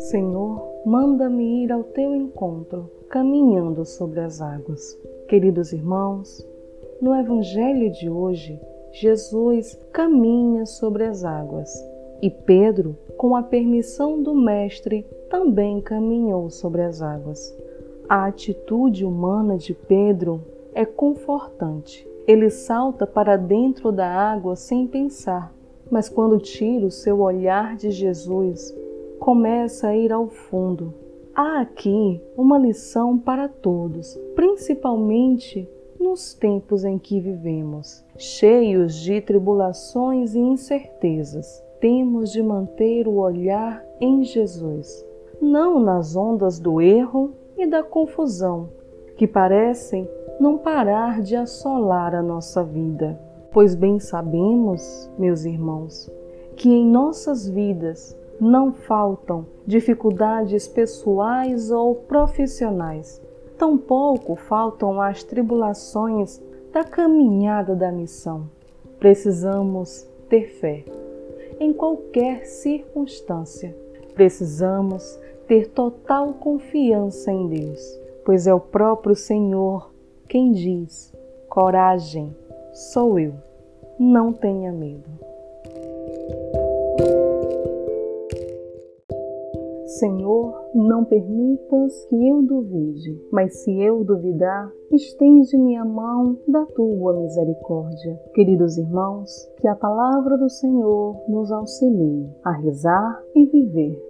Senhor, manda-me ir ao teu encontro, caminhando sobre as águas. Queridos irmãos, no Evangelho de hoje, Jesus caminha sobre as águas e Pedro, com a permissão do Mestre, também caminhou sobre as águas. A atitude humana de Pedro é confortante. Ele salta para dentro da água sem pensar, mas quando tira o seu olhar de Jesus, começa a ir ao fundo. Há aqui uma lição para todos, principalmente nos tempos em que vivemos, cheios de tribulações e incertezas. Temos de manter o olhar em Jesus, não nas ondas do erro e da confusão que parecem não parar de assolar a nossa vida. Pois bem sabemos, meus irmãos, que em nossas vidas não faltam dificuldades pessoais ou profissionais, tampouco faltam as tribulações da caminhada da missão. Precisamos ter fé em qualquer circunstância. Precisamos ter total confiança em Deus, pois é o próprio Senhor quem diz: coragem, sou eu, não tenha medo. Senhor, não permitas que eu duvide, mas se eu duvidar, estende-me a mão da tua misericórdia. Queridos irmãos, que a palavra do Senhor nos auxilie a rezar e viver